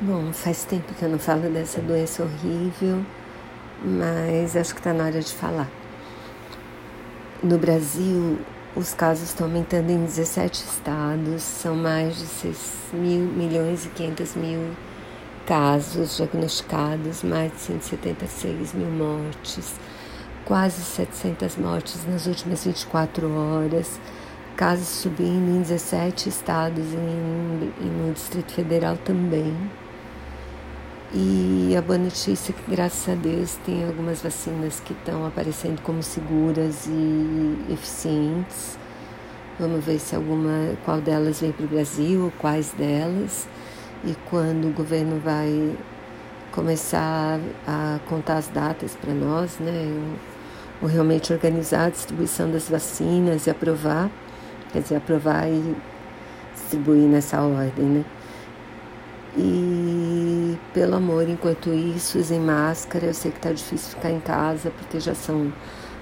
Bom, faz tempo que eu não falo dessa doença horrível, mas acho que está na hora de falar. No Brasil, os casos estão aumentando em 17 estados, são mais de 6 mil, milhões e 500 mil casos diagnosticados, mais de 176 mil mortes, quase 700 mortes nas últimas 24 horas, casos subindo em 17 estados e no Distrito Federal também. E a boa notícia é que, graças a Deus, tem algumas vacinas que estão aparecendo como seguras e eficientes. Vamos ver se alguma, qual delas vem para o Brasil, quais delas, e quando o governo vai começar a contar as datas para nós, né? Ou realmente organizar a distribuição das vacinas e aprovar, quer dizer, aprovar e distribuir nessa ordem, né? E pelo amor, enquanto isso, usem máscara. Eu sei que tá difícil ficar em casa porque já são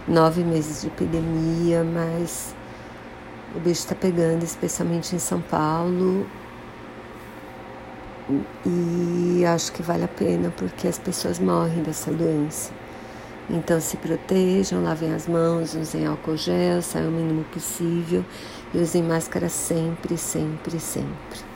nove meses de epidemia, mas o bicho está pegando, especialmente em São Paulo. E acho que vale a pena porque as pessoas morrem dessa doença. Então se protejam, lavem as mãos, usem álcool gel, saiam o mínimo possível e usem máscara sempre, sempre, sempre.